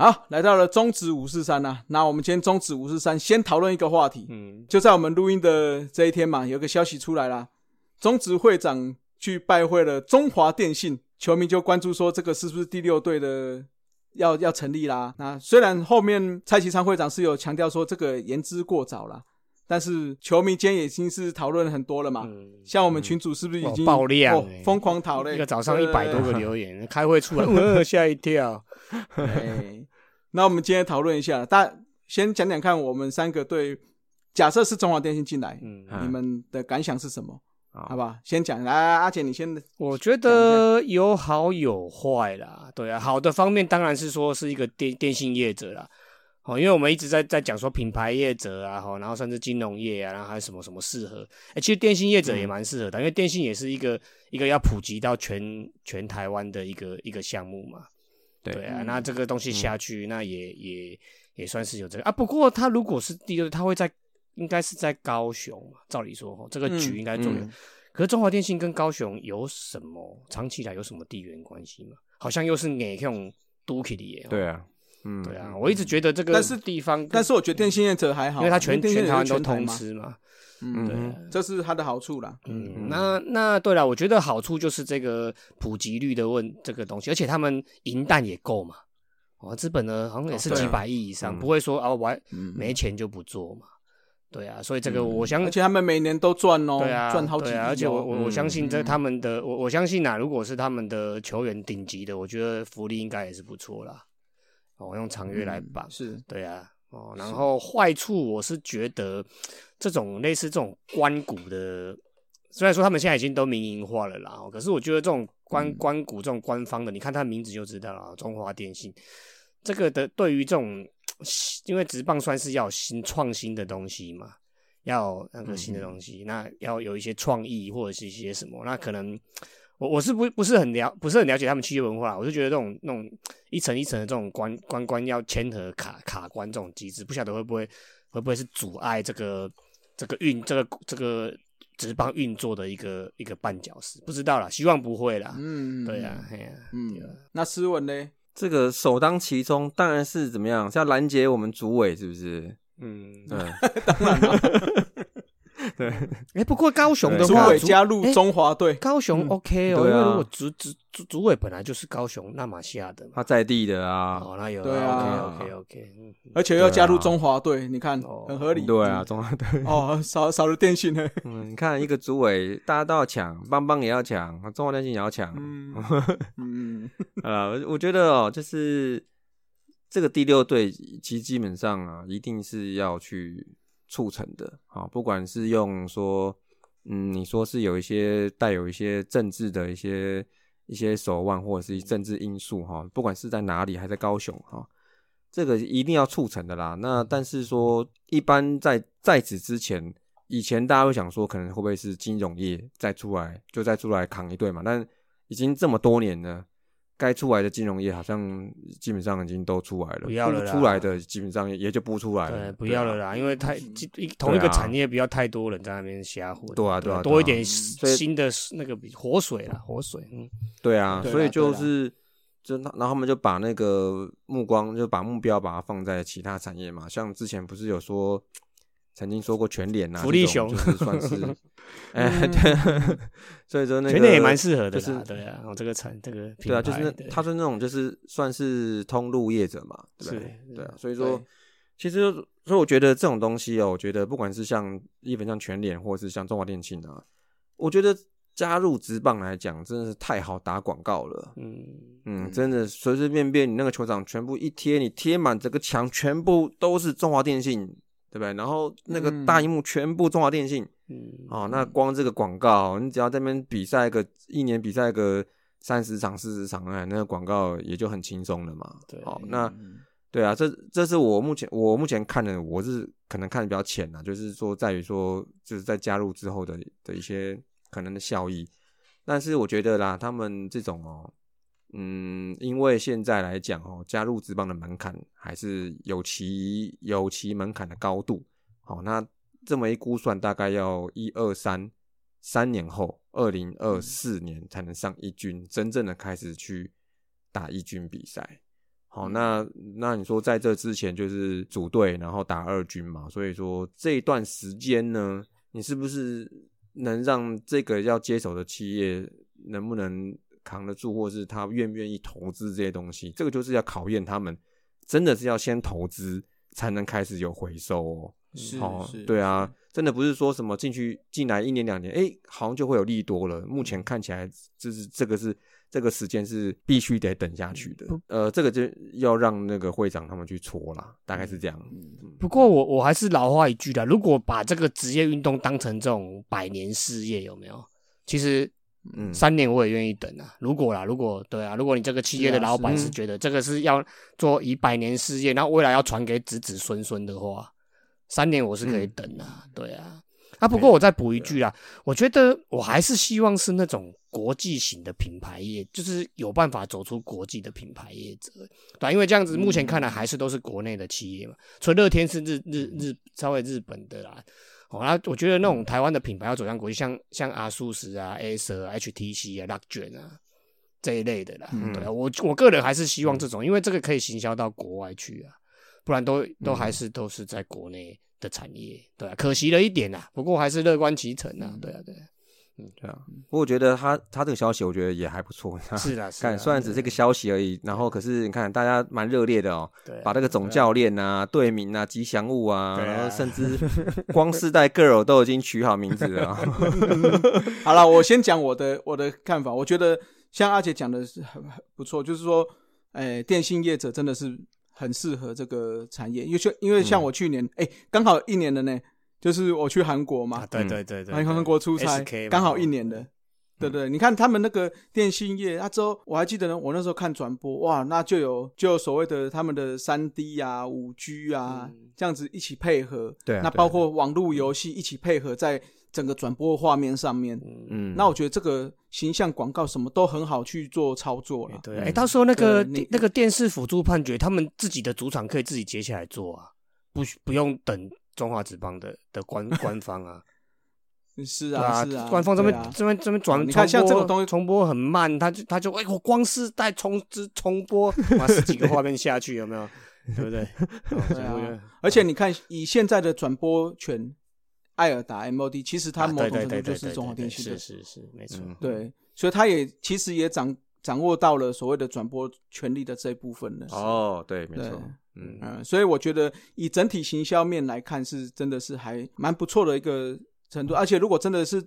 好，来到了中职五四三啊，那我们今天中职五四三先讨论一个话题，嗯，就在我们录音的这一天嘛，有个消息出来啦，中指会长去拜会了中华电信，球迷就关注说这个是不是第六队的要要成立啦？那虽然后面蔡其昌会长是有强调说这个言之过早啦，但是球迷间已经是讨论很多了嘛。嗯像我们群主是不是已经哦爆量哦欸疯狂讨论？一个早上一百多个留言，开会出来，呃吓一跳。哎，那我们今天讨论一下，大先讲讲看，我们三个对假设是中华电信进来，嗯，嗯你们的感想是什么？好好吧，先讲来，阿姐你先。我觉得有好有坏啦。对啊，好的方面当然是说是一个电电信业者啦。哦，因为我们一直在在讲说品牌业者啊，哈，然后甚至金融业啊，然后还有什么什么适合。哎、其实电信业者也蛮适合的，因为电信也是一个一个要普及到全全台湾的一个一个项目嘛。对对啊，嗯那这个东西下去，那也也也算是有这个啊。不过他如果是第二，他会在应该是在高雄嘛？照理说，哦，这个局嗯应该做的。嗯可是中华电信跟高雄有什么长期以来有什么地缘关系吗？好像又是给那种都起的耶。对啊，嗯，对啊，我一直觉得这个但是地方，但是我觉得电信业者还好，因为它全全台湾都通吃嘛。嗯，对这是它的好处啦。嗯，那那对了，我觉得好处就是这个普及率的问这个东西，而且他们银弹也够嘛。哦，资本呢好像也是几百亿以上，嗯不会说啊我还嗯，没钱就不做嘛。对啊，所以这个我相而且他们每年都赚哦，对啊，赚好几亿哦。啊，而且我我我相信这嗯他们的，我我相信呐、如果是他们的球员顶级的，我觉得福利应该也是不错啦。哦，用长约来绑，嗯是。对啊，哦，然后坏处我是觉得这种类似这种关谷的，虽然说他们现在已经都民营化了啦，哦可是我觉得这种关嗯。关谷这种官方的，你看它名字就知道了，中华电信这个的对于这种，因为直棒算是要有新创新的东西嘛，要有那个新的东西，那要有一些创意或者是一些什么，那可能我我是不不是很了不是很了解他们企业文化，我就觉得这种那种一层一层的这种关关关要签合卡卡关这种机制，不晓得会不会会不会是阻碍这个这个运这个这个职棒运作的一个一个绊脚石，不知道啦，希望不会啦。嗯，对啊，嘿呀、嗯那斯文呢？这个首当其冲当然是怎么样，是要拦截我们主委是不是？嗯，对，哎、不过高雄的主话，委加入中华队，高雄 OK 哦，对啊。因为如果主主主主委本来就是高雄那马西亚的，他在地的啊，哦，那有对啊。OK OK OK，嗯，而且要加入中华队，你看哦。很合理。对啊，中华队，哦，少少了电信。呢。嗯，你看一个主委，大家都要抢，邦邦也要抢，中华电信也要抢，嗯。嗯，呃，我我觉得哦，就是这个第六队，其实基本上啊，一定是要去促成的啊，不管是用说，嗯，你说是有一些带有一些政治的一些一些手腕，或者是政治因素哈，不管是在哪里，还在高雄哈，这个一定要促成的啦。那但是说，一般在在此之前，以前大家会想说，可能会不会是金融业再出来，就再出来扛一队嘛？但已经这么多年了，该出来的金融业好像基本上已经都出来了，不要了出来的基本上也也就不出来了对，不要了。啦，因为太一同一个产业不要太多人在那边瞎混，对啊对啊对啊多一点新的那个活水啦，活水，嗯，对啊，所以就是就那然后他们就把那个目光就把目标把它放在其他产业嘛，像之前不是有说曾经说过全联啊，福利熊就是算是 哎对，所以说那个全脸也蛮适合的就是啦，对啊，我这个产这个对啊，就是那他说那种就是算是通路业者嘛，对不对？对啊，所以说其实所以我觉得这种东西哦，我觉得不管是像一本像全脸或者是像中华电信啊，我觉得加入职棒来讲真的是太好打广告了。嗯，嗯，真的随随便便你那个球场全部一贴，你贴满整个墙，全部都是中华电信，对不对？然后那个大嗯荧幕全部中华电信，嗯，哦，那光这个广告，你只要在那边比赛个一年比赛个三十场四十场，哎，那个广告也就很轻松了嘛。对好、那嗯对啊，这这是我目前我目前看的，我是可能看的比较浅啊，就是说在于说就是在加入之后的的一些可能的效益，但是我觉得啦，他们这种哦，嗯，因为现在来讲哦，加入职棒的门槛还是有其有其门槛的高度，好、那这么一估算，大概要一二三三年后，二零二四年才能上一军，真正的开始去打一军比赛。好，那那你说在这之前就是组队，然后打二军嘛，所以说这一段时间呢，你是不是能让这个要接手的企业能不能扛得住，或是他愿不愿意投资这些东西？这个就是要考验他们，真的是要先投资才能开始有回收哦。是哦是，对啊，真的不是说什么进去进来一年两年，哎，好像就会有利多了。目前看起来，就是这个是这个时间是必须得等下去的。呃，这个就要让那个会长他们去搓啦，大概是这样。不过我我还是老话一句啦，如果把这个职业运动当成这种百年事业，有没有？其实嗯，三年我也愿意等啊。如果啦，如果对啊，如果你这个企业的老板是是觉得这个是要做以百年事业，然后未来要传给子子孙孙的话，三年我是可以等啊。对啊，啊，不过我再补一句啦，我觉得我还是希望是那种国际型的品牌业，就是有办法走出国际的品牌业者，对啊、因为这样子目前看来还是都是国内的企业嘛，纯乐天是日日日稍微日本的啦。哦，那我觉得那种台湾的品牌要走向国际，像像阿苏斯啊、Acer 啊、HTC 啊、l u c 卷啊这一类的啦。嗯。对啊，我我个人还是希望这种，因为这个可以行销到国外去啊，不然都都还是都是在国内的产业，对啊，可惜了一点啊，不过还是乐观其成啊，对啊，对啊，对啊。不过我觉得他他这个消息，我觉得也还不错。是啦，是啦看，虽然只是个消息而已，然后可是你看大家蛮热烈的哦，把那个总教练啊、队名啊、吉祥物啊，然后甚至光世代 girl 都已经取好名字了啊。好了，我先讲我的我的看法。我觉得像阿姐讲的是很很不错，就是说，哎、电信业者真的是很适合这个产业，因为像因为像我去年，哎、刚好一年了呢，就是我去韩国嘛。啊，，对对对对，来韩国出差刚好一年的。对不对？你看他们那个电信业，那之后我还记得呢，我那时候看转播，哇，那就有就有所谓的他们的三 D 啊、五 G 啊、嗯。这样子一起配合，对那包括网络游戏一起配合在整个转播画面上面，嗯，那我觉得这个形象广告什么都很好去做操作了。对，哎、到时候那个那个电视辅助判决，他们自己的主场可以自己接下来做啊，不需不用等中华职棒的的官 官方啊，是对啊是啊，官方这边、这边这边转，你看像这种重播东西重播很慢，他就他就哎、我光是带重之重播，哇，十几个画面下去有没有？对不对？而且你看以现在的转播权，艾尔达 MOD 其实它啊某种程度就是中华电信的是是是没错，嗯对，所以他也其实也掌掌握到了所谓的转播权利的这一部分了。哦，对，没对。错，嗯嗯，所以我觉得以整体行销面来看，是真的是还蛮不错的一个程度。而且如果真的是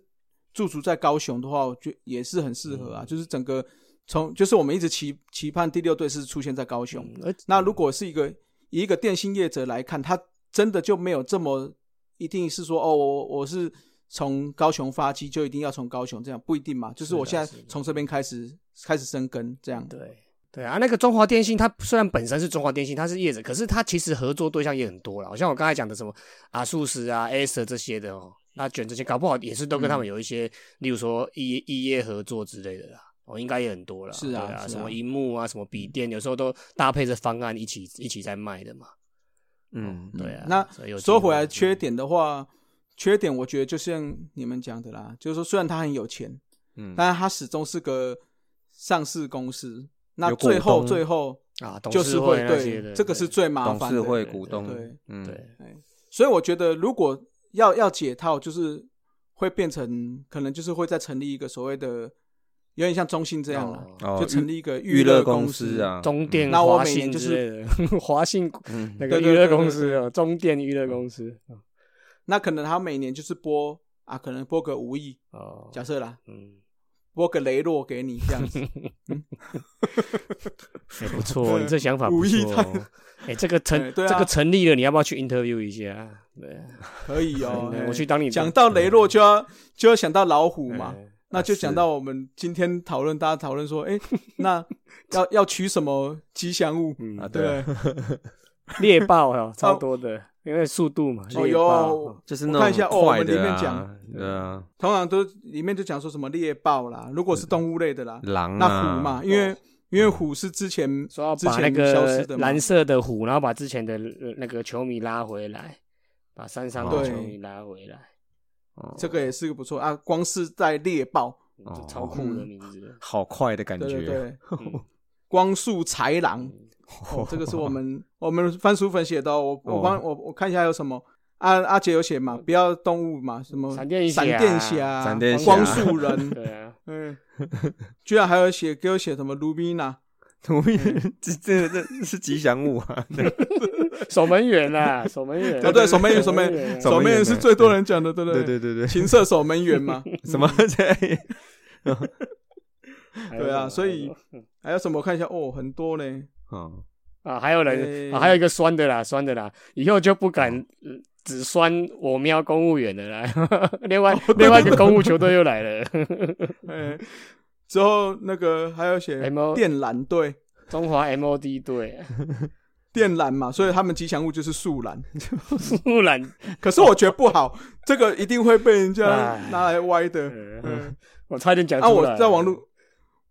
驻足在高雄的话，我觉得也是很适合啊。就是整个从就是我们一直期期盼第六队是出现在高雄。嗯那如果是一个以一个电信业者来看，他真的就没有这么一定是说哦，我我是从高雄发机就一定要从高雄这样不一定嘛。就是我现在从这边开始开始生根这样。对对啊，那个中华电信，它虽然本身是中华电信，它是业者，可是它其实合作对象也很多了。好像我刚才讲的什么阿素斯啊、Acer 这些的哦，那卷这些搞不好也是都跟他们有一些，例如说异异业合作之类的啦。哦，应该也很多了。是啊什么荧幕啊，什么笔电，有时候都搭配着方案一起一起在卖的嘛。嗯，对啊，那说回来，缺点的话，缺点我觉得就像你们讲的啦，就是说虽然他很有钱，嗯，但是他始终是个上市公司，那最后最后啊，董就是事会对这个是最麻烦董事。会股东，对嗯，对哎，所以我觉得如果要要解套，就是会变成可能就是会再成立一个所谓的有点像中信这样了，哦就成立一个娱乐公司司。啊，中电、那我华信每年就是之类的，华信嗯，那个娱乐公司啊，中电娱乐公司那可能他每年就是播啊，可能播个五亿，哦，假设啦，嗯，播个雷洛给你这样子。也 不错，你这想法不错。哎，这个成这个成立了，你要不要去 interview 一下？对。啊，可以哦我去当你的讲到雷洛就要就要想到老虎嘛，哎那就讲到我们今天讨论，大家讨论说，哎，那要要取什么吉祥物？嗯啊，对，猎豹哦，超多的，因为速度嘛，猎哦有豹哦就是那看一下种快哦我们里面的啊讲，对啊，通常都里面就讲说什么猎豹啦，如果是动物类的啦，狼那，虎嘛，因为因为虎是之前说要之把那个蓝色的虎，然后把之前的呃那个球迷拉回来，把山上的球迷拉回来，哦。这个也是个不错啊，光是在猎豹，超酷的名字。好快的感对对觉，对，嗯。光速豺狼。哦，这个是我们我们番薯粉写的、哦，我我帮我我看一下有什么。阿阿杰有写嘛？不要动物嘛？什么闪电侠闪电侠、闪电侠光速人，对啊，嗯，居然还有写给我写什么 卢比娜，图片这这这是吉祥物啊！守门员啊，守门员，哦对守门员守门员啊，守门员是最多人讲的，对不对对对对对，情色守门员嘛，什么这？对啊，所以还有什么？我看一下哦，很多呢。哦，啊，还有人、还有一个酸的啦，酸的啦，以后就不敢、呃只酸我喵公务员的啦。另外、另外一个公务球队又来了，哎，之后那个还有写 M 电缆队，中华 MOD 队，电缆嘛，所以他们吉祥物就是树懒。树懒。可是我觉得不好，这个一定会被人家哎。拿来歪的。我差点讲啊，出来。我在网络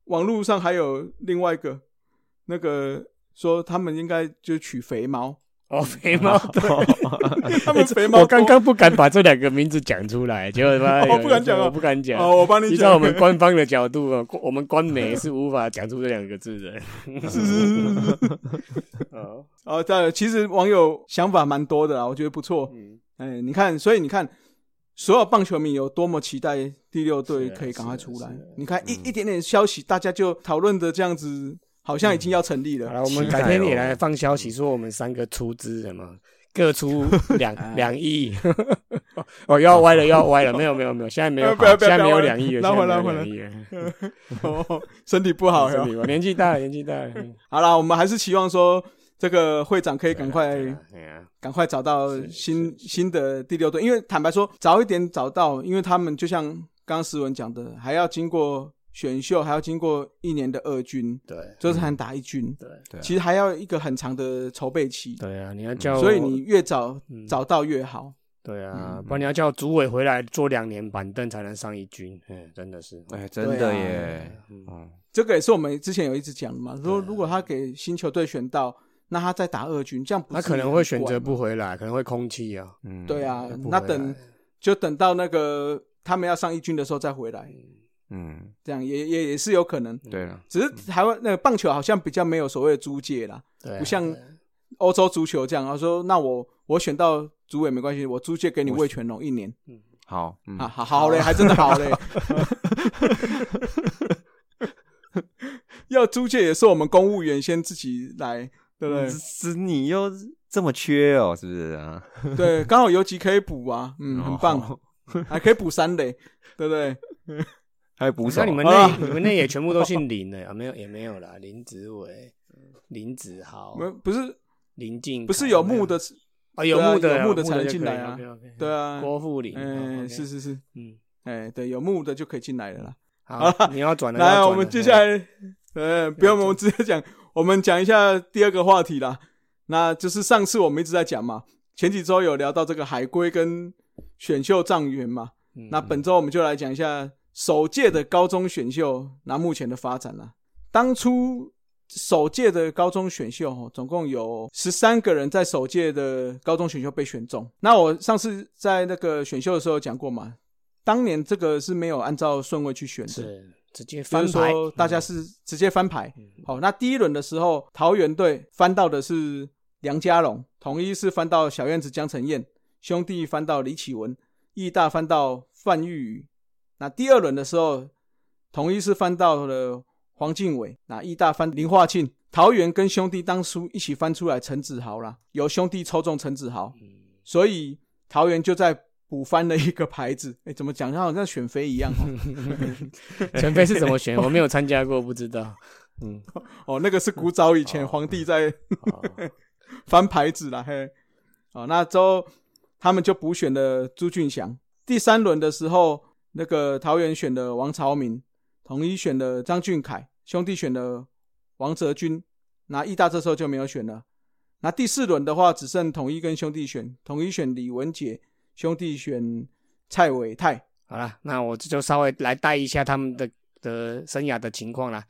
网络上还有另外一个那个说他们应该就取肥猫，哦，肥猫 队。他们肥猫我刚刚不敢把这两个名字讲出来，结果 他我不敢讲哦我不敢讲。哦，我帮你依讲，照我们官方的角度啊，我们官媒是无法讲出这两个字的。是是是是是。哦，哦，对，其实网友想法蛮多的啦，我觉得不错。嗯，哎，你看，所以你看，所有棒球迷有多么期待第六队可以赶快出来。你看一一点点消息，大家就讨论的这样子，好像已经要成立了。好了，我们改天也哦来放消息说我们三个出资什么，各出两两亿。哦，要歪了，要歪了，没有没有没有，现在没有好，呃不要不要现在没有两亿了，拉回来回来没有两亿了。哦，身体不好哟。身体吧年纪大了，年纪大了。嗯好了，我们还是期望说这个会长可以赶快赶快找到新新的第六队，因为坦白说，早一点找到，因为他们就像刚刚石文讲的，还要经过选秀，还要经过一年的二军，对就是才能打一军，对对啊其实还要一个很长的筹备期，对啊，你要叫，所以你越早嗯找到越好。对啊，嗯不然你要叫主委回来坐两年板凳才能上一军，嗯，真的是。哎，真的耶，嗯哦，这个也是我们之前有一直讲的嘛，说如果他给新球队选到，那他再打二军，这样他可能会选择不回来，可能会空气啊。嗯，对啊那等就等到那个他们要上一军的时候再回来，嗯，这样也也也是有可能。对了，只是台湾那个棒球好像比较没有所谓的租借啦，对啊，不像欧洲足球这样。他说：“那我我选到主委没关系，我租借给你魏全龙一年好，嗯啊，好好嘞，还真的好嘞。要租借也是我们公务员先自己来，对不对？是你又这么缺哦，是不是啊？对，刚好游击可以补啊，嗯，很棒，哦，还可以补三垒，对不对？那你们那 你们那也全部都姓林的啊？没有也没有啦，林子伟、林子豪、没不是林静，不是有木的，啊，有木的有木的才能进来啊对啊，郭富林，哎，哦是是是，嗯，哎，对，有木的就可以进来了啦。好，你要转了，来，要转了我们接下来，呃，不用，我们直接讲，我们讲一下第二个话题啦。那就是上次我们一直在讲嘛，前几周有聊到这个海龟跟选秀状元嘛。嗯那本周我们就来讲一下首届的高中选秀，那目前的发展啦。当初首届的高中选秀，哦，总共有十三个人在首届的高中选秀被选中。那我上次在那个选秀的时候有讲过嘛，当年这个是没有按照顺位去选的，是直接就是翻牌，说大家是直接翻牌。嗯好，那第一轮的时候，桃园队翻到的是梁家龙，统一是翻到小燕子江承燕，兄弟翻到李启文，义大翻到范玉宇。那第二轮的时候，统一是翻到了黄敬伟，那义大翻林化庆，桃园跟兄弟当初一起翻出来陈子豪啦，由兄弟抽中陈子豪，嗯所以桃园就在补翻了一个牌子。哎，怎么讲？他好像选妃一样哦。陈妃是怎么选？我没有参加过，不知道。嗯，哦，那个是古早以前皇帝在好翻牌子啦，嘿，哦，那之后他们就补选了朱俊祥。第三轮的时候，那个桃园选的王朝明，统一选的张俊凯，兄弟选的王泽军，那义大这时候就没有选了。那第四轮的话，只剩统一跟兄弟选，统一选李文杰，兄弟选蔡伟泰。好了，那我这就稍微来带一下他们的的生涯的情况啦。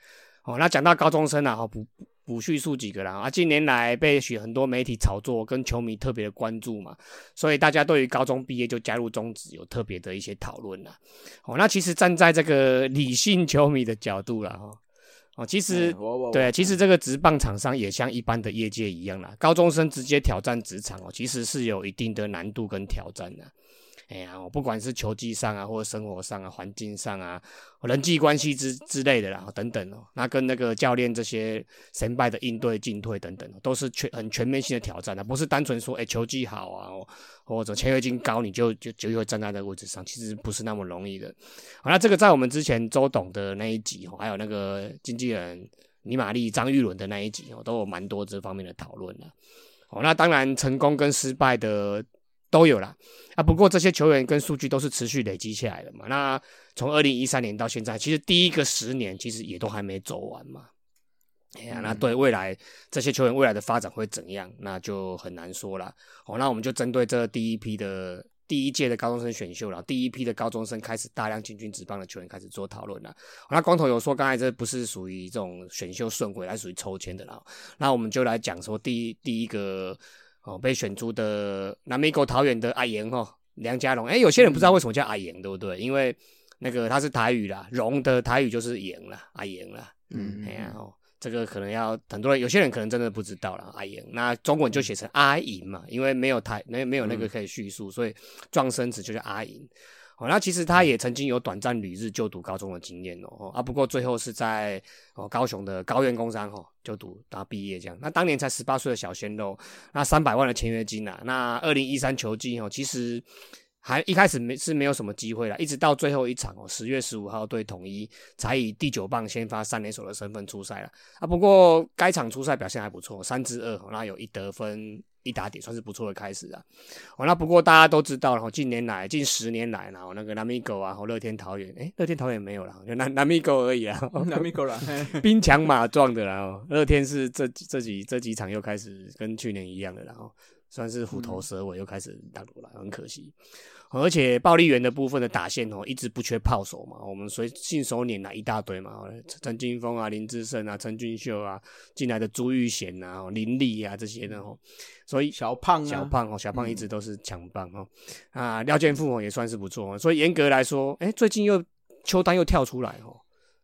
哦，那讲到高中生啊，好补补叙述几个啦啊，近年来被许很多媒体炒作，跟球迷特别的关注嘛，所以大家对于高中毕业就加入中职有特别的一些讨论啦。哦，那其实站在这个理性球迷的角度啦，哈，哦，其实对，其实这个职棒厂商也像一般的业界一样啦，高中生直接挑战职场哦，其实是有一定的难度跟挑战的。哎呀，我不管是球技上啊，或者生活上啊、环境上啊、人际关系之之类的啦，等等哦，那跟那个教练这些神败的应对进退等等，都是全很全面性的挑战的，不是单纯说哎球技好啊，或者签约金高你就就就会站在那个位置上，其实不是那么容易的。好，那这个在我们之前周董的那一集哦，还有那个经纪人尼玛丽、张玉伦的那一集哦，都有蛮多这方面的讨论的。哦，那当然成功跟失败的都有啦。啊。不过这些球员跟数据都是持续累积起来的嘛。那从二零一三年到现在，其实第一个十年其实也都还没走完嘛。哎呀，那对未来这些球员未来的发展会怎样，那就很难说了。哦，那我们就针对这第一批的第一届的高中生选秀了，第一批的高中生开始大量进军职棒的球员开始做讨论了。那光头有说，刚才这不是属于这种选秀顺位，来属于抽签的啦。那我们就来讲说第一第一个哦被选出的南美狗桃园的阿言哦，梁家荣。哎，有些人不知道为什么叫阿言，对不对？因为那个他是台语啦，荣的台语就是言啦，阿言啦。嗯哎呀哦，这个可能要很多人，有些人可能真的不知道了。阿莹，那中文就写成阿银嘛，因为没有台，没没有那个可以叙述，所以撞声词就叫阿莹。那其实他也曾经有短暂旅日就读高中的经验哦，啊，不过最后是在哦高雄的高院工商哦就读到毕业这样。那当年才十八岁的小鲜肉，那三百万的签约金啊，那二零一三球季哦，其实。还一开始没是没有什么机会了，一直到最后一场哦，十月十五号对统一才以第九棒先发三连手的身份出赛了啊。不过该场出赛表现还不错，三支二，那有一得分一打点，算是不错的开始啊。哦，那不过大家都知道了，近年来近十年来，然后那个南米狗啊，和乐天桃园，诶，乐天桃园没有了，就南南米狗而已啊，南米狗啦，嘿 兵强马壮的啦。哦，乐天是这这几这几场又开始跟去年一样的，然后算是虎头蛇尾，又开始打鼓了，很可惜。而且暴力员的部分的打线哦，一直不缺炮手嘛，我们随信手拈来一大堆嘛，陈金峰啊、林志胜啊、陈俊秀啊，进来的朱玉贤啊、林立啊这些的哦，所以小胖啊，小胖哦，小胖一直都是强棒哦，啊，廖健富哦也算是不错，所以严格来说，哎，最近又邱丹又跳出来哦，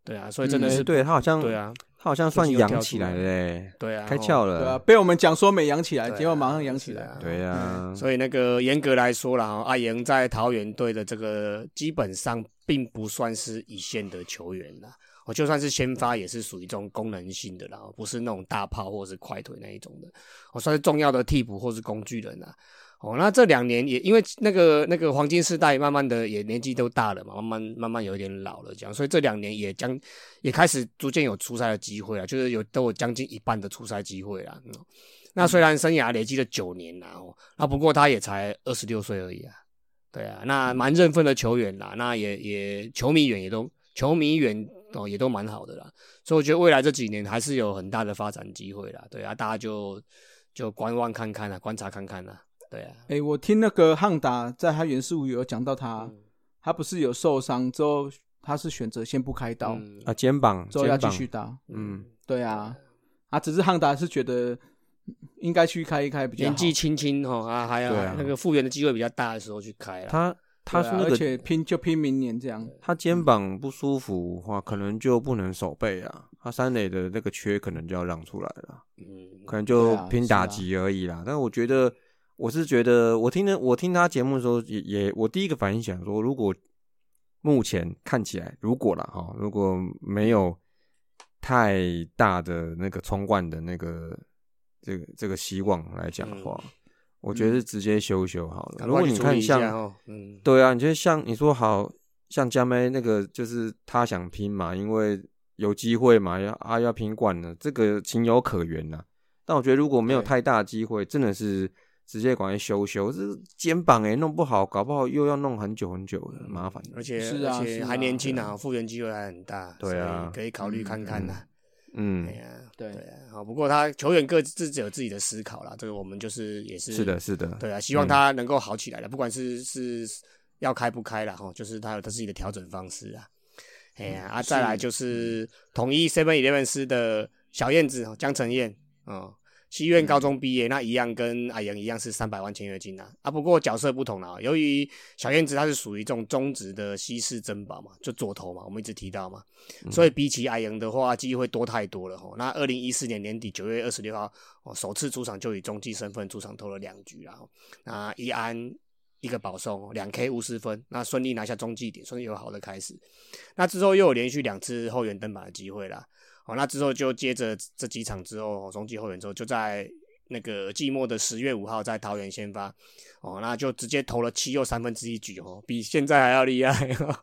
对啊，所以真的是哎对他好像对啊，他好像算养起来了嘞，对啊，哦开窍了对啊，被我们讲说没养起来，结果马上养起来。是啊对啊，所以那个严格来说啦，哈，阿莹在桃园队的这个基本上并不算是一线的球员啦。我就算是先发，也是属于这种功能性的啦，不是那种大炮或者是快腿那一种的。我算是重要的替补或是工具人啦。哦，那这两年也因为那个那个黄金世代，慢慢的也年纪都大了嘛，慢慢慢慢有一点老了，这样，所以这两年也将也开始逐渐有出赛的机会了，就是有都有将近一半的出赛机会啦。那虽然生涯累积了九年啦，哦，那不过他也才二十六岁而已啊，对啊，那蛮认份的球员啦，那也也球迷远也都球迷远哦也都蛮好的啦，所以我觉得未来这几年还是有很大的发展机会啦，对啊，大家就就观望看看啊，观察看看啊，对啊，哎，我听那个汉达在他原始物有讲到他，嗯。他不是有受伤之后，他是选择先不开刀，嗯。啊，肩膀，之后要继续打。嗯，对啊，啊，只是汉达是觉得应该去开一开比较年纪轻轻哦啊，还有啊。那个复原的机会比较大的时候去开啦，他他是那个且拼就拼明年这样。他肩膀不舒服的话，可能就不能守备啊，他三垒的那个缺可能就要让出来了，嗯，可能就拼打击而已啦。但是我觉得，我是觉得，我听的我听他节目的时候也也，我第一个反应想说，如果目前看起来，如果了哈，如果没有太大的那个冲冠的那个这个这个希望来讲的话，我觉得是直接修修好了。如果你看像哦，嗯，对啊，你觉得像你说好像江妹那个，就是他想拼嘛，因为有机会嘛，要啊要拼冠了，这个情有可原呐、但我觉得如果没有太大的机会，真的是直接赶快修修，这肩膀哎、弄不好，搞不好又要弄很久很久的，麻烦。而且是啊还年轻啊，复原机会还很大，对啊以可以考虑看看呐。嗯哎，呀，对对啊，好，不过他球员各自有自己的思考啦，这个我们就是也是是的，，是的，对啊，希望他能够好起来的，不管是是要开不开了，哈，就是他有他自己的调整方式啊。哎呀，啊，再来就是统一 Seven Eleven 师的小燕子哦江晨燕哦，西苑高中毕业，那一样跟阿阳一样是三百万签约金啊啊，不过角色不同啊。由于小燕子她是属于这种中职的西式珍宝嘛，就左投嘛，我们一直提到嘛，所以比起阿阳的话，机会多太多了吼。那二零一四年年底九月二十六号，哦，首次出场就以中继身份出场投了两局啦，那一安一个保送，两 K 五十分，那顺利拿下中继点，顺利有好的开始。那之后又有连续两次后援登板的机会啦。哦，那之后就接着这几场之后，中继后援之后，就在那个季末的十月五号在桃园先发，哦，那就直接投了七又三分之一局哦，比现在还要厉害哦。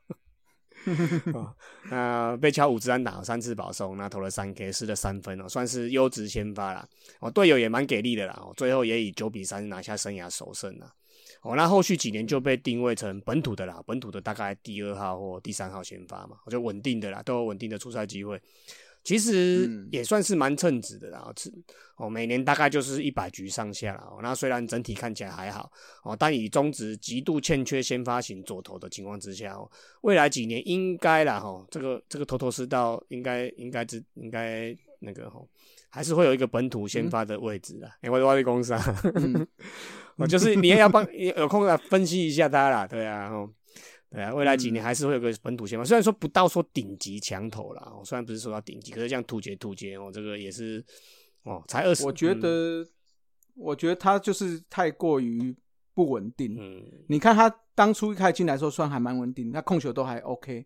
那被敲五支安打三次保送，那投了三 K 失了三分哦，算是优质先发啦。哦，队友也蛮给力的啦，哦，最后也以九比三拿下生涯首胜啦。哦，那后续几年就被定位成本土的啦，本土的大概第二号或第三号先发嘛，我就稳定的啦，都有稳定的出赛机会。其实也算是蛮称职的啦，是哦，每年大概就是一百局上下了哦。那虽然整体看起来还好哦，但以中职极度欠缺先发型左投的情况之下哦，未来几年应该啦哈，这个这个头头是道，应该应该只应该那个哈，还是会有一个本土先发的位置的。哎，我我的公司啊，哦，就是你也要帮有空来分析一下他啦，对啊。对啊，未来几年还是会有个本土先发，虽然说不到说顶级强头啦，虽然不是说到顶级，可是像突杰突杰哦，这个也是哦，才二十。我觉得，我觉得他就是太过于不稳定。嗯，你看他当初一开进来的时候，算还蛮稳定，那控球都还 OK，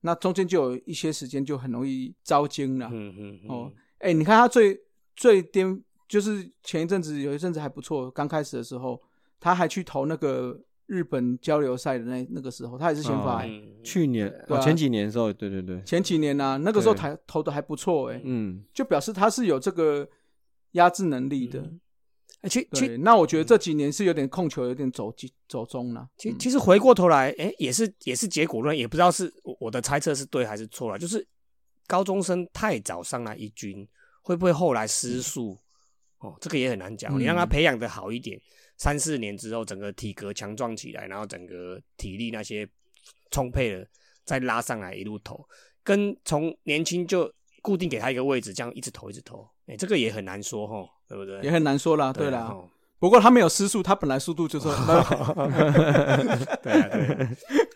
那中间就有一些时间就很容易招惊了。嗯嗯哦，哎，你看他最最巅，就是前一阵子有一阵子还不错，刚开始的时候他还去投那个。日本交流赛的那那个时候，他也是先发。去年前几年的时候，对对对，前几年呢，那个时候台投的还不错，哎，嗯，就表示他是有这个压制能力的。其其那我觉得这几年是有点控球，有点走走中了。其其实回过头来，哎，也是也是结果论，也不知道是我的猜测是对还是错了。就是高中生太早上来一军，会不会后来失速？哦，这个也很难讲。你让他培养的好一点。三四年之后，整个体格强壮起来，然后整个体力那些充沛了，再拉上来一路投，跟从年轻就固定给他一个位置，这样一直投一直投，哎，这个也很难说哈，对不对？也很难说啦，对啦。不过他没有失速，他本来速度就是。对啊，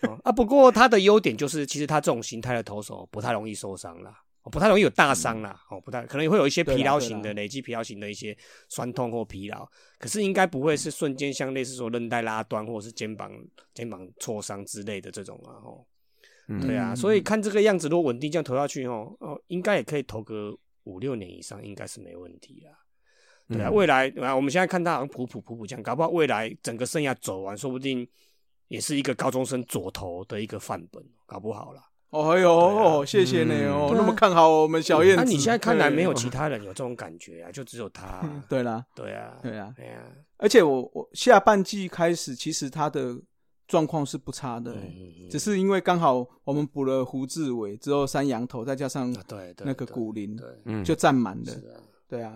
对啊。不过他的优点就是，其实他这种形态的投手不太容易受伤了。不太容易有大伤啦，哦，不太可能会有一些疲劳型的累积疲劳型的一些酸痛或疲劳，可是应该不会是瞬间像类似说韧带拉断或者是肩膀肩膀挫伤之类的这种啊，哦，对啊，所以看这个样子，如果稳定这样投下去哦，哦，应该也可以投个五六年以上，应该是没问题啦。对啊，未来啊，我们现在看他好像普普普普这样，搞不好未来整个生涯走完，说不定也是一个高中生左投的一个范本，搞不好了。哦哟，谢谢你哦，那么看好我们小燕子。那你现在看来没有其他人有这种感觉啊，就只有他。对啦，对啊，对啊，对啊。而且我我下半季开始，其实他的状况是不差的，只是因为刚好我们补了胡志伟之后，三羊头再加上对那个古林，对，就占满了。对啊，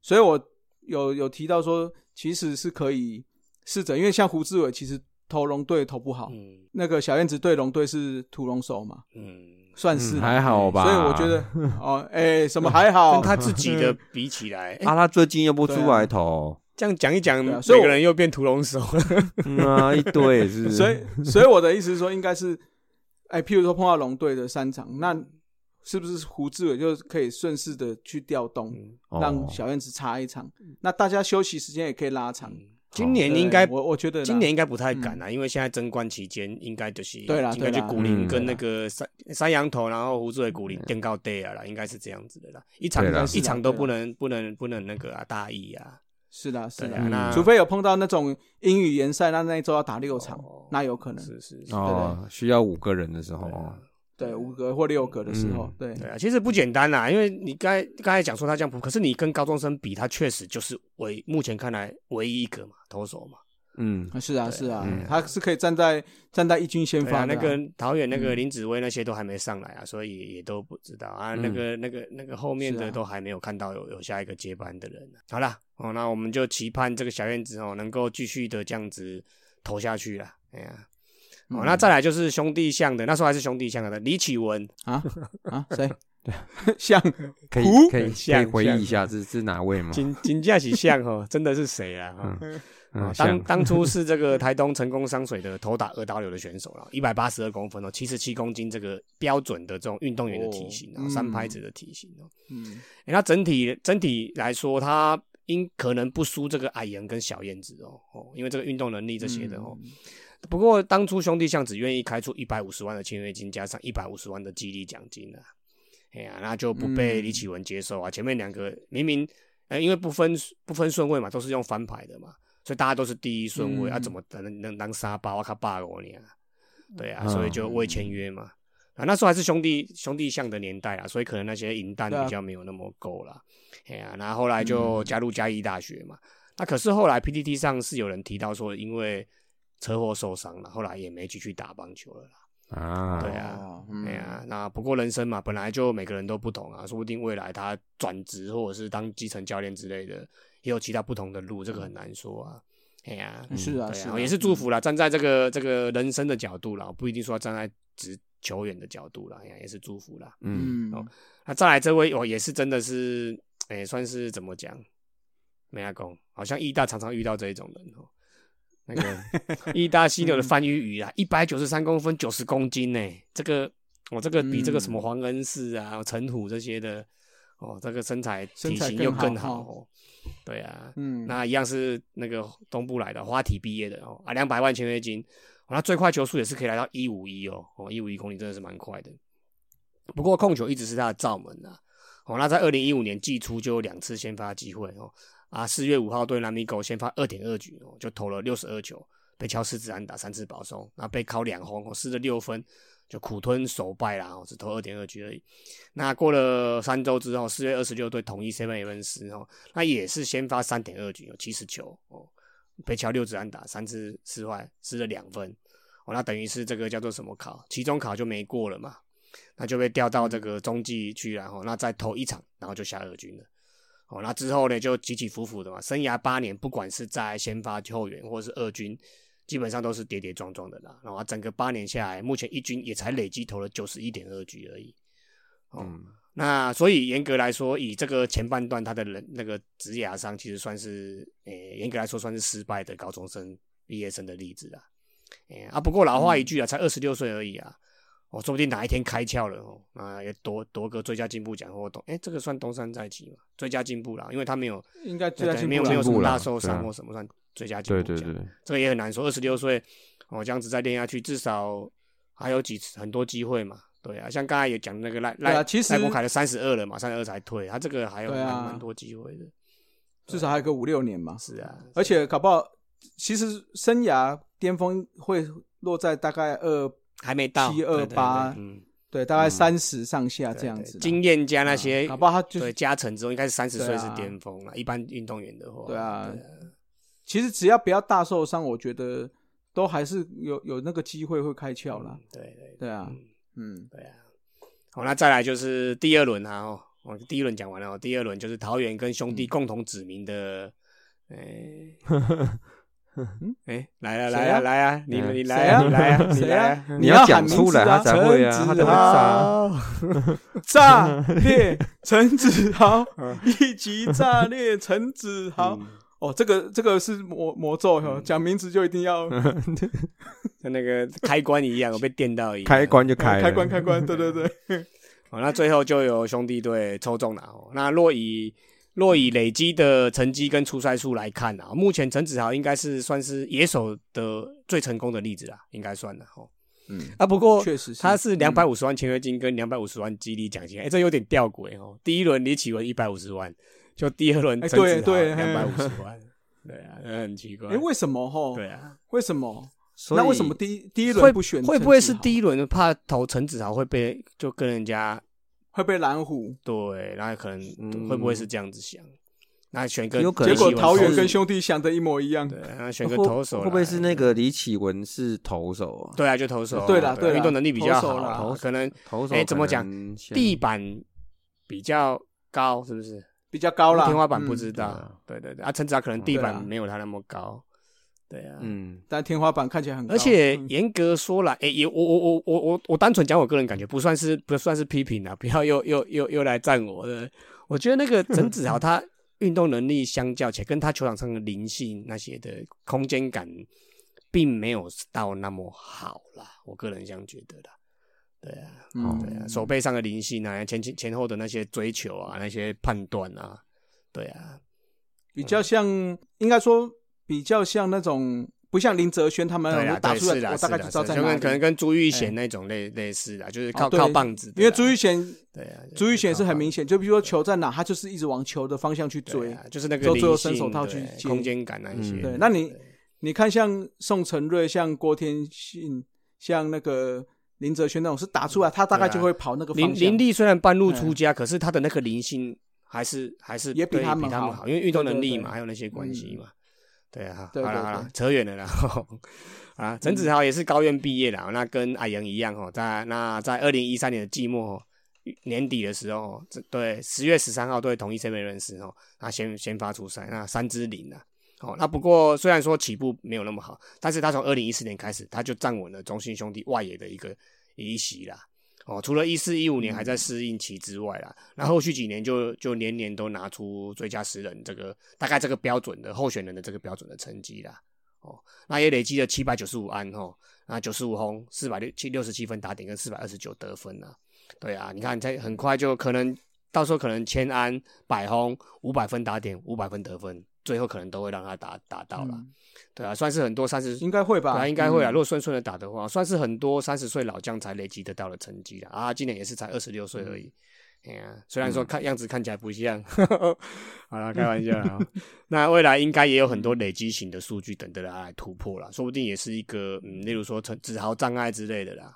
所以我有有提到说，其实是可以试着，因为像胡志伟其实。投龙队投不好，那个小燕子对龙队是屠龙手嘛？嗯，算是还好吧。所以我觉得，哦，哎，什么还好？跟他自己的 比起来，啊，他最近又不出来投，这样讲一讲，每个人又变屠龙手了。啊，一堆是。所以，所以我的意思是说，应该是，哎，譬如说碰到龙队的三场，那是不是胡志伟就可以顺势的去调动，让小燕子差一场？那大家休息时间也可以拉长。今年应该我我觉得今年应该不太敢啊，因为现在争冠期间应该就是对啦，应该就古林跟那个山山羊头，然后胡志伟古林垫高 day 啊啦，应该是这样子的啦，一场一场都不能不能不能那个啊大意啊，是的，是的，那除非有碰到那种英语联赛，那那一周要打六场，那有可能。是是哦，需要五个人的时候。对五格或六格的时候，对。对啊，其实不简单啦，因为你刚才刚才讲说他这样补，可是你跟高中生比，他确实就是唯目前看来唯一一个嘛，投手嘛，嗯，是啊是啊，他是可以站在站在一军先发，那个桃园那个林子威那些都还没上来啊，所以也都不知道啊，那个那个那个后面的都还没有看到有有下一个接班的人。好了哦，那我们就期盼这个小燕子哦能够继续的这样子投下去了，哎呀。哦，那再来就是兄弟象的，那时候还是兄弟象的李启文，啊啊，谁？像 可以可以 可以像回忆一下，这是哪位吗？金金架起像哦，真的是谁啊？哈嗯当当初是这个台东成功商水的头打二刀流的选手了，一百八十二公分哦，七十七公斤这个标准的这种运动员的体型啊，哦嗯三拍子的体型哦。嗯欸那整体整体来说，他应可能不输这个矮人跟小燕子哦哦，因为这个运动能力这些的哦。嗯不过当初兄弟象只愿意开出一百五十万的签约金，加上一百五十万的激励奖金啊，哎呀，那就不被嗯李启文接受啊。前面两个明明呃，因为不分不分顺位嘛，都是用翻牌的嘛，所以大家都是第一顺位、啊，嗯怎么能能当沙包啊？卡霸我你啊？对啊，嗯所以就未签约嘛。啊，那时候还是兄弟兄弟象的年代啊，所以可能那些银弹对啊比较没有那么够啦。哎呀、然后后来就加入嘉义大学嘛。那可是后来 PTT 上是有人提到说，因为车祸受伤了，后来也没继续打棒球了啦。啊，对啊哦嗯哎呀、那不过人生嘛，本来就每个人都不同啊，说不定未来他转职或者是当基层教练之类的，也有其他不同的路，这个很难说啊。哎呀、是啊，对啊，是啊，也是祝福啦。站在这个这个人生的角度啦，不一定说站在职球员的角度啦，哎呀，也是祝福啦。嗯，嗯，哦那再来这位哦，也是真的是，哎、算是怎么讲？没阿公，好像义大常常遇到这一种人哦。那个意大犀牛的范玉宇啊，一百九十三公分，九十公斤呢，这个我、这个比这个什么嗯黄恩寺啊、陈虎这些的哦，这个身材体型又更好哦哦。对啊，嗯，那一样是那个东部来的花体毕业的哦，啊，两百万签约金，哦那最快球速也是可以来到一五一哦，哦，一五一公里真的是蛮快的。不过控球一直是他的罩门啊，哦，那在二零一五年季初就有两次先发机会哦，啊，四月五号对南米狗先发二点二局哦，就投了六十二球，被敲四支安打三次保送，那被敲两轰哦，失了六分，就苦吞首败啦，哦，只投二点二局而已。那过了三周之后，四月二十六对统一 seven eleven 斯哦，那也是先发三点二局，有七十球哦，被敲六支安打，三次失坏，失了两分哦，那等于是这个叫做什么考？期中考就没过了嘛，那就被调到这个中继区然后那再投一场，然后就下二军了。哦，那之后呢，就起起伏伏的嘛，生涯八年，不管是在先发球员或是二军，基本上都是跌跌撞撞的啦。然后整个八年下来，目前一军也才累积投了九十一点二局而已。哦，嗯那所以严格来说，以这个前半段他的人那个职涯上，其实算是诶，严、格来说算是失败的高中生毕业生的例子啊。诶、啊，不过老话一句啊，才二十六岁而已啊，哦，说不定哪一天开窍了哦，啊，也夺夺个最佳进步奖或东，诶、这个算东山再起嘛？最佳进步啦，因为他没有应该最对佳进步没有没有什么大受伤或什么算最佳进步奖。对对对，这个也很难说。二十六岁哦，这样子再练下去，至少还有几次很多机会嘛。对啊，像刚才也讲那个赖赖其实赖国凯的三十二了嘛，三十二才退，他这个还有蛮啊蛮多机会的。至少还有个五六年嘛。是啊，而且搞不好，其实生涯巅峰会落在大概二还没到七二八嗯，对，大概三十上下这样子啦。经验加那些啊搞不好他就对加成之后，应该是三十岁是巅峰了。一般运动员的话，对啊其实只要不要大受伤，我觉得都还是有有那个机会会开窍啦。对对对啊嗯嗯，对啊。好，那再来就是第二轮啊，哦，我，第一轮讲完了哦，第二轮就是桃园跟兄弟嗯共同指名的，诶、哎，来啊谁啊？来啊来啊，你嗯你来啊谁啊？你来啊你谁来啊。啊，你要讲出来他才会啊，他才会炸。豪，炸裂 陈子豪，一级炸裂陈子豪。嗯。哦，这个这个是魔魔咒哦，讲名字就一定要 像那个开关一样，我被电到一样。开关就开了，开关开关，对对对，好，那最后就有兄弟队抽中了哦。那若以若以累积的成绩跟出赛数来看啊，目前陈子豪应该是算是野手的最成功的例子啦，应该算了哦。嗯，啊，不过确实是他是两百五十万签约金跟两百五十万激励奖金，哎、这有点吊诡哦。第一轮李启文一百五十万，就第二轮哎陈子豪对对两百五十万，对啊，很奇怪。哎，为什么吼？对啊，为什么？所以那为什么第一第一会轮不选？会不会是第一轮怕投陈子豪会被就跟人家会被蓝虎？对，然后可能嗯会不会是这样子想？那选个有可能结果李启文投桃园跟兄弟想的一模一样。对，然后选个投手来，会不会是那个李启文是投手啊？对啊，就投手啊，对啦对啦运动能力比较好投手可能投手哎怎么讲地板比较高，是不是？比较高了，天花板不嗯知道对啊，对对对，啊，陈子豪可能地板没有他那么高，对啊，嗯，但天花板看起来很高，而且嗯严格说来，哎、也我我我我我我单纯讲我个人感觉，不算是不算是批评啊，不要又又又又来赞我的。我觉得那个陈子豪他运动能力相较起来，跟他球场上的灵性那些的空间感，并没有到那么好啦。我个人这样觉得啦。对啊，嗯对啊，手背上的灵性啊，前前前后的那些追求啊，那些判断啊，对啊，比较像，应该说比较像那种，不像林哲轩他们打出来，我大概知道在哪里。是啦就跟可能跟朱玉哎贤那种类类似的，就是靠靠棒子，因为朱玉贤，对啊，朱玉贤是很明显显，就比如说球在哪，他就是一直往球的方向去追。啊，就是那个最后伸手套去接空间感那一些。嗯对那你你看，像宋承瑞、像郭天信、像那个林哲轩那种，是打出来，他大概就会跑那个林方向。林立虽然半路出家，可是他的那个灵性还是还是也比他们好比他们好，因为运动能力嘛，还有那些关系嘛。对啊，好了好了，扯远了啦。啊，陈子豪也是高院毕业啦，那跟阿莹一样哦，在那在二零一三年的季末哦年底的时候，这对十月十三号对同一 C 位认识哦，那先先发出赛，那三支零啊。哦，那不过虽然说起步没有那么好，但是他从二零一四年开始，他就站稳了中信兄弟外野的一个一席啦。哦，除了一四一五年还在适应期之外啦，那后续几年就就年年都拿出最佳十人这个大概这个标准的候选人的这个标准的成绩啦。哦，那也累积了七百九十五安哦，那九十五轰，四百六七六十七分打点跟四百二十九得分啊。对啊，你看，在很快就可能到时候可能千安、百轰、五百分打点、五百分得分，最后可能都会让他打打到了。嗯对啊，算是很多三十应该会吧？应该会啊。嗯如果顺顺的打的话，算是很多三十岁老将才累积得到的成绩了啊。今年也是才二十六岁而已。哎呀、虽然说看样子看起来不像，好了，开玩笑啊。那未来应该也有很多累积型的数据等着他来突破了，说不定也是一个嗯，例如说成子豪障碍之类的啦。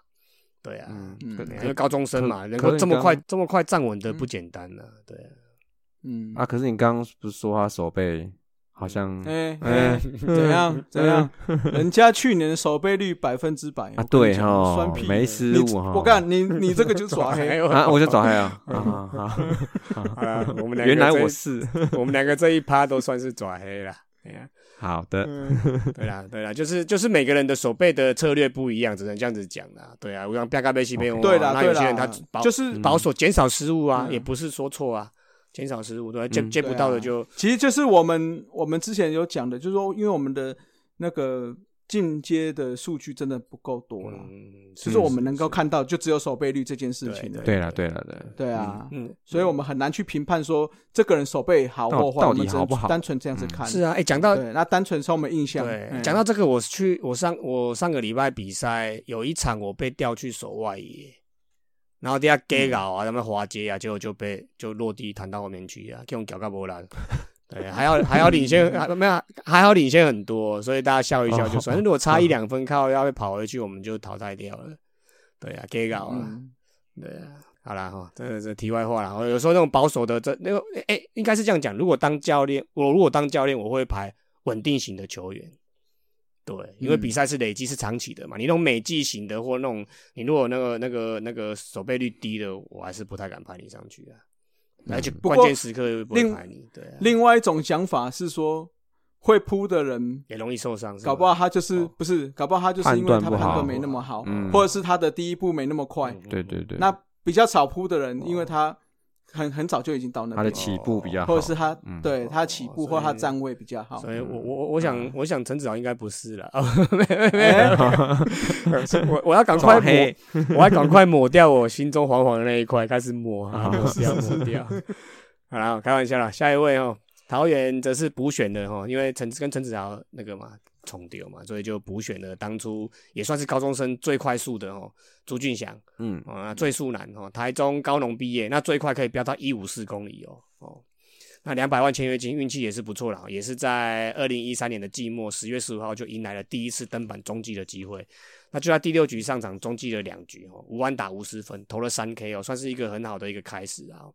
对啊，因为高中生嘛，可能够这么快这么快站稳的不简单呢、对啊，嗯啊，可是你刚刚不是说他手背好像哎哎哎，怎样怎样？人家去年守备率百分之百啊？对哈，哈酸，屁没失你误哈。我看你你这个就耍黑，啊，我就找黑啊。啊啊！我们两个原来我是。我们两个这一趴都算是爪黑了。哎呀，好的，对啦，对啦，就是就是每个人的守备的策略不一样，只能这样子讲啦。对啊，我想标杆杯西杯，对啦对那有些人他就是保守减少失误啊，嗯。也不是说错啊，减少失误对吧，接嗯接不到的就其实就是我们我们之前有讲的，就是说，因为我们的那个进阶的数据真的不够多了，嗯，就是我们能够看到就只有守备率这件事情了。对了对了对了，对啊，嗯，所以我们很难去评判说这个人守备好或坏，到底好不好单纯这样子看。是啊，哎，讲到对，那单纯从我们印象。对，嗯讲到这个，我去我上我上个礼拜比赛有一场我被调去守外野，然后底下 gay 搞啊，他们滑街啊，结果就被就落地弹到后面去啊，给我们搞个波兰。对，还要 还要领先，还没有还好领先很多，所以大家笑一笑就算。如果差一两分，靠要被跑回去，我们就淘汰掉了。对啊，gay 搞啊，嗯，对啊，好啦哈，这这题外话啦。我有时候那种保守的，这那个哎、应该是这样讲。如果当教练，我如果当教练，我会排稳定型的球员。对，因为嗯。比赛是累积是长期的嘛，你那种美技型的或那种，你如果那个那个那个守备率低的，我还是不太敢派你上去啊。而且关键时刻又不会另排你，对啊，另外一种想法是说，会扑的人，也容易受伤，搞不好他就是哦。不是，搞不好他就是因为他判断没那么好，嗯。或者是他的第一步没那么快。嗯。对对对，那比较少扑的人，因为他很很早就已经到那边，他的起步比较好，或者是他嗯。对他起步哦或他站位比较好。所以我我我我想我想陈子豪应该不是了，哦，哎我我要赶快抹，我要赶快抹掉我心中黄黄的那一块，开始抹啊，抹掉抹掉。好了，开玩笑啦，下一位哦，桃园则是补选的哦，因为陈跟陈子豪那个嘛重叠嘛，所以就补选了当初也算是高中生最快速的哦，朱俊祥嗯，哦，那最速男哦，台中高农毕业，那最快可以飙到一五四公里哦哦。那两百万签约金运气也是不错了，也是在二零一三年的季末十月十五号就迎来了第一次登板中继的机会。那就在第六局上场中继了两局哦，五安打无失分，投了三 K 哦，算是一个很好的一个开始啊。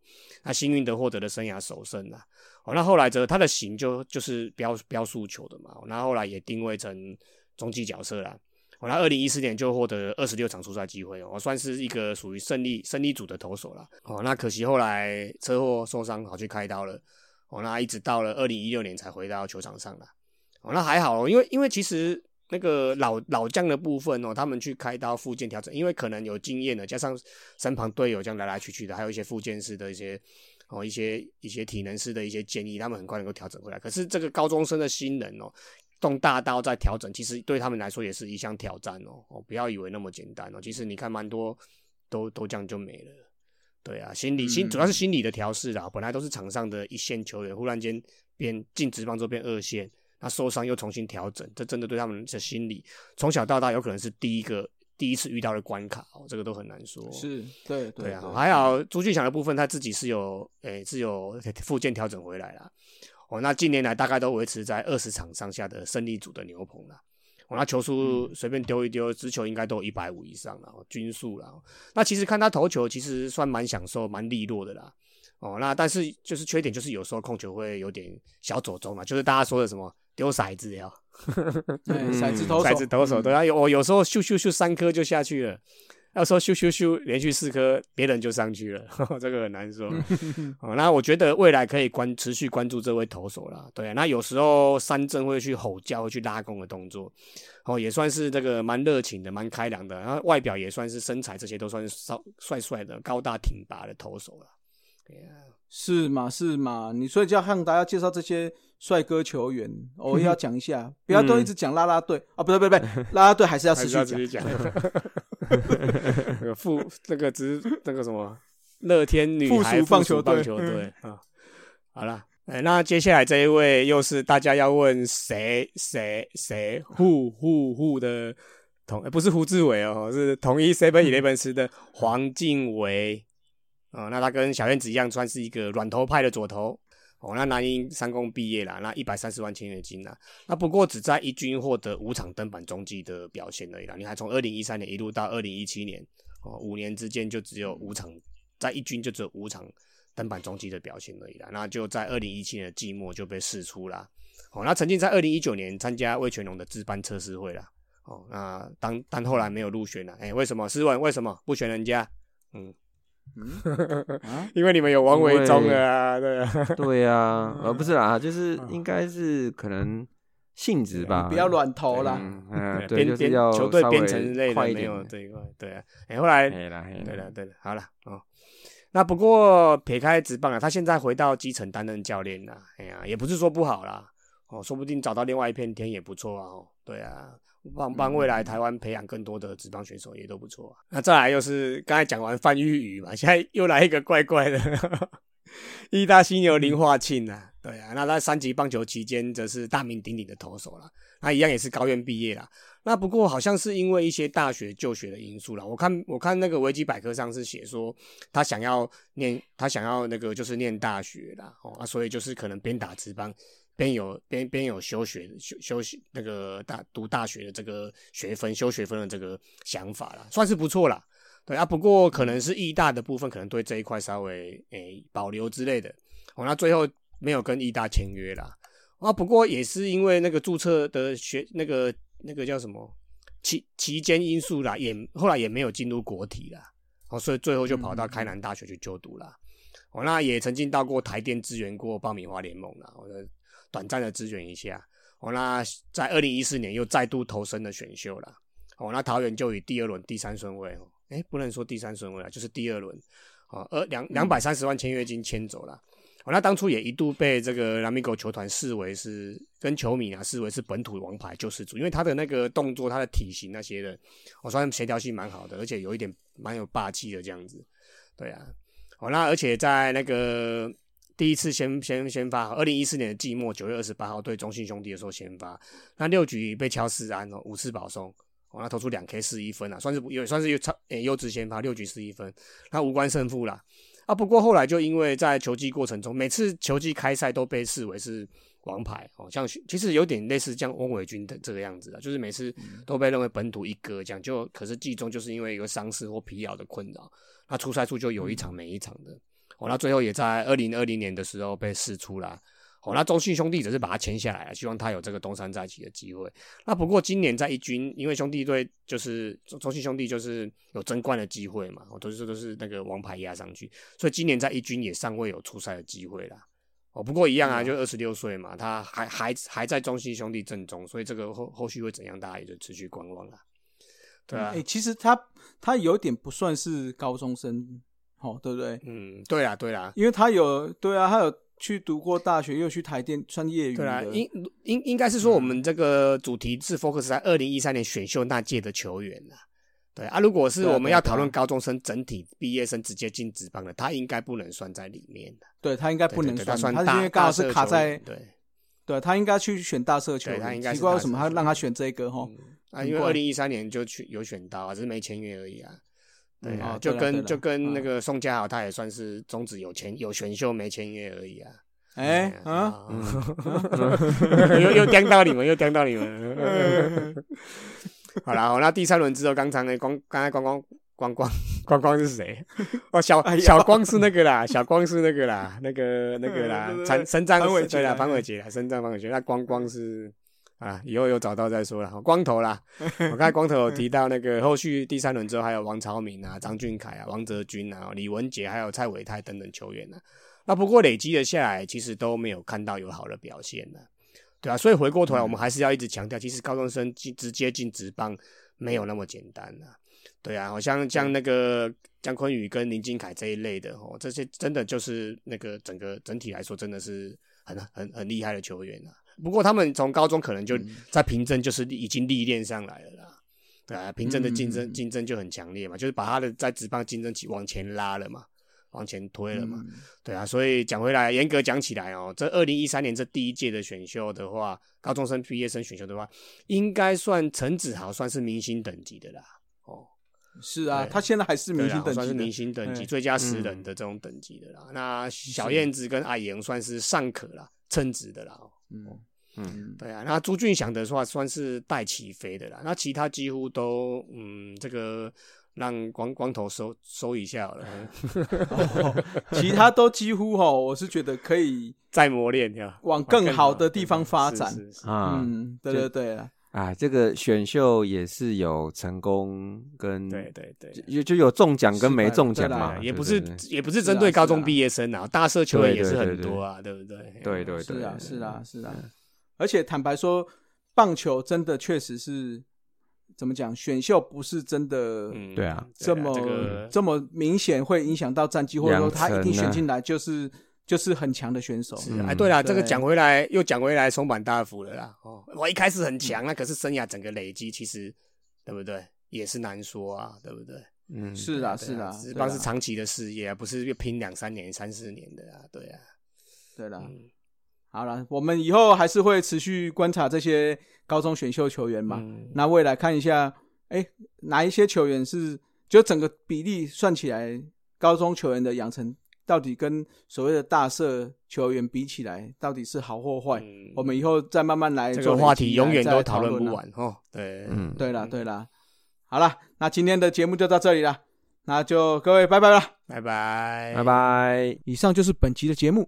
那幸运的获得了生涯首胜啊。哦，那后来则他的型就就是标标速球的嘛，哦那后来也定位成中继角色啦。哦，那二零一四年就获得二十六场出赛机会哦，算是一个属于胜利胜利组的投手啦。哦，那可惜后来车祸受伤，跑去开刀了。哦，那一直到了二零一六年才回到球场上啦。哦，那还好，因为因为其实那个老老将的部分哦，他们去开刀复健调整，因为可能有经验的，加上身旁队友这样来来去去的，还有一些复健师的一些哦一些一些体能师的一些建议，他们很快能够调整回来。可是这个高中生的新人哦，动大刀在调整，其实对他们来说也是一项挑战哦。哦，不要以为那么简单哦，其实你看蛮多都都这样就没了。对啊，心理心主要是心理的调试啦。本来都是场上的一线球员，忽然间变进职棒之后变二线，那受伤又重新调整，这真的对他们的心理从小到大有可能是第一个第一次遇到的关卡哦，这个都很难说。是对对啊，还好朱俊祥的部分他自己是有诶是有附件调整回来了哦。那近年来大概都维持在二十场上下的胜利组的牛棚了。哦那球速随便丢一丢，直球应该都有一百五以上了，均速了。那其实看他投球，其实算蛮享受、蛮利落的啦。哦，那但是就是缺点就是有时候控球会有点小左中嘛，就是大家说的什么丢骰子呀，骰子投骰子投手对啊，有我有时候咻咻咻三颗就下去了。要说咻咻咻连续四颗，别人就上去了，这个很难说。哦，那我觉得未来可以关持续关注这位投手啦。对，那有时候三振会去吼叫，会去拉弓的动作，哦，也算是这个蛮热情的，蛮开朗的。然后外表也算是身材这些都算是帅帅帅的、高大挺拔的投手了。对啊，是嘛是嘛，你所以就要向大家介绍这些帅哥球员，我也要讲一下，不要都一直讲啦啦队。啊，不对不对不对，啦啦队还是要持续讲。那个副那个只是那个什么乐天女孩棒球队啊，好了，哎，那接下来这一位又是大家要问谁谁谁护护护的同，不是胡志伟哦，是同一 seven eleven 时的黄敬伟啊，那他跟小燕子一样，算是一个软头派的左投。哦，那南英三公毕业了，那一百三十万签约金啦，那不过只在一军获得五场登板中继的表现而已啦。你还从二零一三年一路到二零一七年，哦，五年之间就只有五场，在一军就只有五场登板中继的表现而已啦。那就在二零一七年的季末就被释出啦。哦，那曾经在二零一九年参加魏全龙的值班测试会啦。哦，那当但后来没有入选了，哎，为什么？试问为什么不选人家？嗯。嗯，因为你们有王维忠啊，对啊，对啊，呃，不是啦，就是应该是可能性质吧，不要乱投啦，嗯，对，就是要球队编程类的没有这一块，对啊，哎，后来，对了，对了，对了，好了，哦，那不过撇开直棒啊，他现在回到基层担任教练了，哎呀，也不是说不好啦，哦，说不定找到另外一片天也不错啊，哦，对啊。帮帮未来台湾培养更多的职棒选手也都不错啊。那再来又是刚才讲完范玉宇嘛，现在又来一个怪怪的，义大犀牛林化庆啊，对啊，那在三级棒球期间则是大名鼎鼎的投手了，那一样也是高院毕业啦。那不过好像是因为一些大学就学的因素了，我看我看那个维基百科上是写说他想要念他想要那个就是念大学啦，哦啊，所以就是可能边打职棒。边有边边有休学休休息那个大读大学的这个学分修学分的这个想法啦，算是不错啦。对啊，不过可能是艺大的部分可能对这一块稍微诶保留之类的。哦，那最后没有跟艺大签约啦。啊，不过也是因为那个注册的学那个那个叫什么期期间因素啦，也后来也没有进入国体啦。哦，所以最后就跑到开南大学去就读啦。哦，那也曾经到过台电支援过爆米花联盟啦。我的。短暂的支援一下，哦，那在二零一四年又再度投身了选秀了，哦，那桃园就以第二轮第三顺位，哦，哎，不能说第三顺位了，就是第二轮，哦，二两两百三十万签约金签走了，哦，那当初也一度被这个拉米狗球团视为是跟球迷啊视为是本土王牌救世主，因为他的那个动作、他的体型那些的，我算协调性蛮好的，而且有一点蛮有霸气的这样子，对啊，哦，那而且在那个。第一次先先先发，二零一四年的季末九月二十八号对中信兄弟的时候先发，那六局被敲四安哦，五次保送，哦，那投出两 K 四一分啊，算是也算是优超诶优质先发，六局四一分，那无关胜负啦。啊。不过后来就因为在球季过程中，每次球季开赛都被视为是王牌哦，像其实有点类似像翁伟军的这个样子啊，就是每次都被认为本土一哥这样，就可是季中就是因为一个伤势或疲劳的困扰，他出赛数就有一场没一场的。哦，那最后也在二零二零年的时候被释出了。哦，那中信兄弟只是把他签下来了，希望他有这个东山再起的机会。那不过今年在一军，因为兄弟队就是中信兄弟就是有争冠的机会嘛，哦，都是都是那个王牌压上去，所以今年在一军也尚未有出赛的机会啦。哦，不过一样啊就二十六岁嘛，他还还还在中信兄弟阵中，所以这个后后续会怎样，大家也就持续观望啦。对啊哎、，其实他他有点不算是高中生，哦，对不对？嗯，对啦，对啦，因为他有对啊，他有去读过大学，又去台电，算业余对啦，的。应应应该是说我们这个主题是 focus 在二零一三年选秀那届的球员啦。对啊，如果是我们要讨论高中生整体毕业生直接进职棒的，他应该不能算在里面的。对他应该不能对对对算，他算大因为刚好是卡在员对。对他应该去选大社球他应该是奇怪为什么他让他选这个哈？嗯啊，因为二零一三年就去有选到啊，只是没签约而已啊。对啊，就跟就跟那嗯个宋佳豪，他也算是中止有签有选秀没签约而已啊。哎啊，啊，又又刁到你们，又刁到你们。好啦，好，那第三轮之后，刚才那，光刚才光光光光光光是谁？哦，小小光是那个啦，小光是那个啦，那个那个 啦陈陈章潘玮杰对啦，啊潘伟杰啦，陈章潘伟杰，那光光是啊，以后有找到再说了。光头啦，我刚才光头有提到那个后续第三轮之后，还有王朝明啊、张俊凯啊、王哲军啊、李文杰，还有蔡伟泰等等球员呢、那不过累积了下来，其实都没有看到有好的表现呢、对啊，所以回过头来，我们还是要一直强调，其实高中生进直接进职棒没有那么简单啊。对啊，好像像那个姜昆宇跟林金凯这一类的哦，这些真的就是那个整个整体来说，真的是很很很厉害的球员啊。不过他们从高中可能就在凭证就是已经历练上来了啦。对啊，凭证的竞争嗯竞争就很强烈嘛，就是把他的在职棒竞争起往前拉了嘛，往前推了嘛。嗯对啊，所以讲回来，严格讲起来哦，这二零一三年这第一届的选秀的话，高中生毕业生选秀的话，应该算陈子豪算是明星等级的啦。哦，是啊，他现在还是明星等级算是明星等级、嗯最佳十人的这种等级的啦。那小燕子跟阿言算是尚可啦，称职的啦。哦嗯嗯，对啊，那朱俊祥的话算是带起飞的啦，那其他几乎都嗯，这个让光光头收收一下好了，哦其他都几乎哈，我是觉得可以 再磨练呀，往更好的地方发展。啊，嗯，对就对对啊，啊，这个选秀也是有成功跟对对对。就就有中奖跟没中奖嘛，也不是对对也不是针对高中毕业生啊，大社球员也是对对对很多啊，对不对？对对是啊对是啊是啊，而且坦白说，棒球真的确实是怎么讲，选秀不是真的嗯，对啊这么这个这么明显会影响到战绩，或者说他一定选进来就是就是很强的选手。嗯是哎，对了，这个对讲回来又讲回来，松坂大辅了啦。哦，我一开始很强嗯啊，可是生涯整个累积，其实对不对？也是难说啊，对不对？嗯，是啊是啊，职棒是长期的事业啊，不是拼两三年、三四年的啊，对啊。对了。嗯好了，我们以后还是会持续观察这些高中选秀球员嘛。嗯那未来看一下，哎、哪一些球员是就整个比例算起来，高中球员的养成到底跟所谓的大社球员比起来，到底是好或坏？嗯我们以后再慢慢来这做累积个话题永远都讨论。不完哦。对，嗯，对了对了，好了，那今天的节目就到这里了，那就各位拜拜了。拜拜，拜。拜。以上就是本集的节目。